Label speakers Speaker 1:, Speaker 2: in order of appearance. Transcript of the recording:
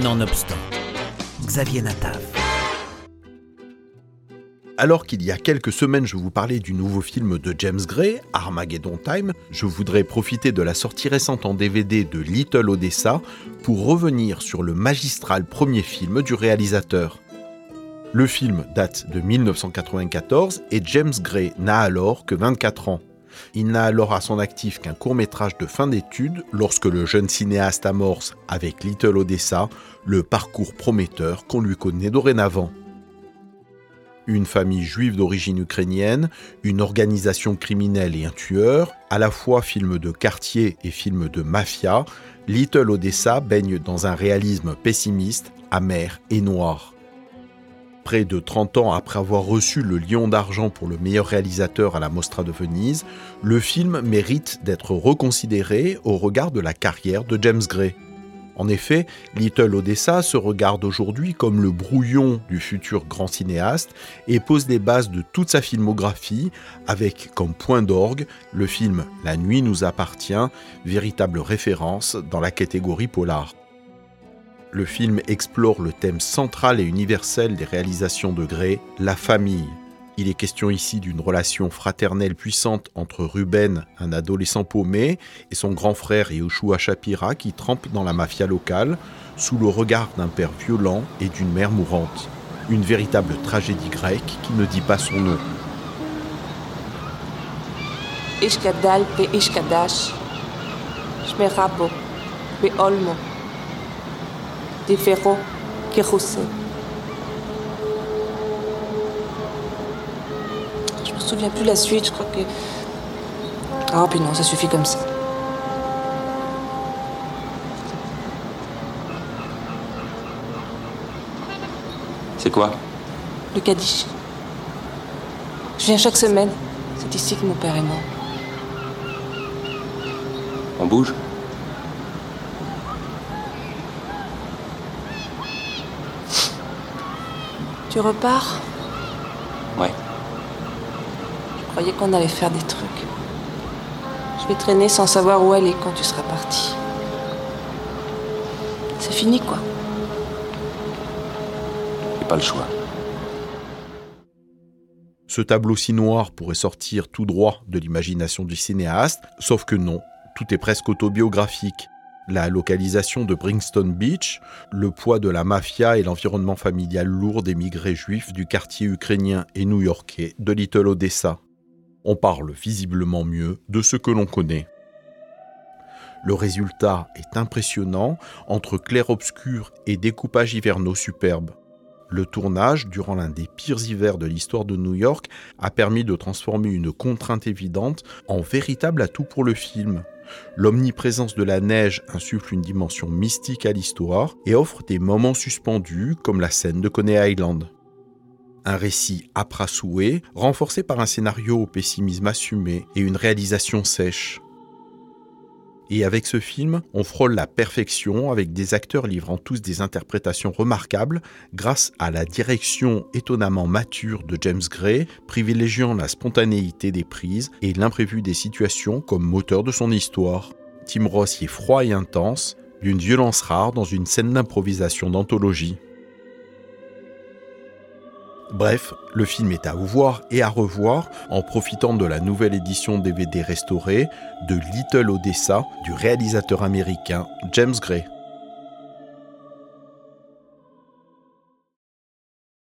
Speaker 1: Nonobstant, Xavier Natav.
Speaker 2: Alors qu'il y a quelques semaines je vous parlais du nouveau film de James Gray, Armageddon Time, je voudrais profiter de la sortie récente en DVD de Little Odessa pour revenir sur le magistral premier film du réalisateur. Le film date de 1994 et James Gray n'a alors que 24 ans. Il n'a alors à son actif qu'un court métrage de fin d'études lorsque le jeune cinéaste amorce, avec Little Odessa, le parcours prometteur qu'on lui connaît dorénavant. Une famille juive d'origine ukrainienne, une organisation criminelle et un tueur, à la fois film de quartier et film de mafia, Little Odessa baigne dans un réalisme pessimiste, amer et noir. Près de 30 ans après avoir reçu le Lion d'argent pour le meilleur réalisateur à la Mostra de Venise, le film mérite d'être reconsidéré au regard de la carrière de James Gray. En effet, Little Odessa se regarde aujourd'hui comme le brouillon du futur grand cinéaste et pose les bases de toute sa filmographie avec comme point d'orgue le film La nuit nous appartient, véritable référence dans la catégorie polar. Le film explore le thème central et universel des réalisations de Gray, la famille. Il est question ici d'une relation fraternelle puissante entre Ruben, un adolescent paumé, et son grand frère Yoshua Shapira qui trempe dans la mafia locale, sous le regard d'un père violent et d'une mère mourante. Une véritable tragédie grecque qui ne dit pas son nom.
Speaker 3: Des Ferro Kéroussé. Je me souviens plus la suite, je crois que. Ah, puis non, ça suffit comme ça.
Speaker 4: C'est quoi?
Speaker 3: Le Kaddish. Je viens chaque semaine. C'est ici que mon père est mort.
Speaker 4: On bouge?
Speaker 3: Tu repars
Speaker 4: Ouais.
Speaker 3: Je croyais qu'on allait faire des trucs. Je vais traîner sans savoir où est quand tu seras parti. C'est fini, quoi.
Speaker 4: J'ai pas le choix.
Speaker 2: Ce tableau si noir pourrait sortir tout droit de l'imagination du cinéaste, sauf que non, tout est presque autobiographique la localisation de Bringston Beach, le poids de la mafia et l'environnement familial lourd des migrés juifs du quartier ukrainien et new-yorkais de Little Odessa. On parle visiblement mieux de ce que l'on connaît. Le résultat est impressionnant entre clair-obscur et découpage hivernaux superbes. Le tournage, durant l'un des pires hivers de l'histoire de New York, a permis de transformer une contrainte évidente en véritable atout pour le film. L'omniprésence de la neige insuffle une dimension mystique à l'histoire et offre des moments suspendus comme la scène de Coney Island. Un récit à souhait, renforcé par un scénario au pessimisme assumé et une réalisation sèche. Et avec ce film, on frôle la perfection avec des acteurs livrant tous des interprétations remarquables grâce à la direction étonnamment mature de James Gray, privilégiant la spontanéité des prises et l'imprévu des situations comme moteur de son histoire. Tim Ross y est froid et intense, d'une violence rare dans une scène d'improvisation d'anthologie. Bref, le film est à voir et à revoir en profitant de la nouvelle édition DVD restaurée de Little Odessa du réalisateur américain James Gray.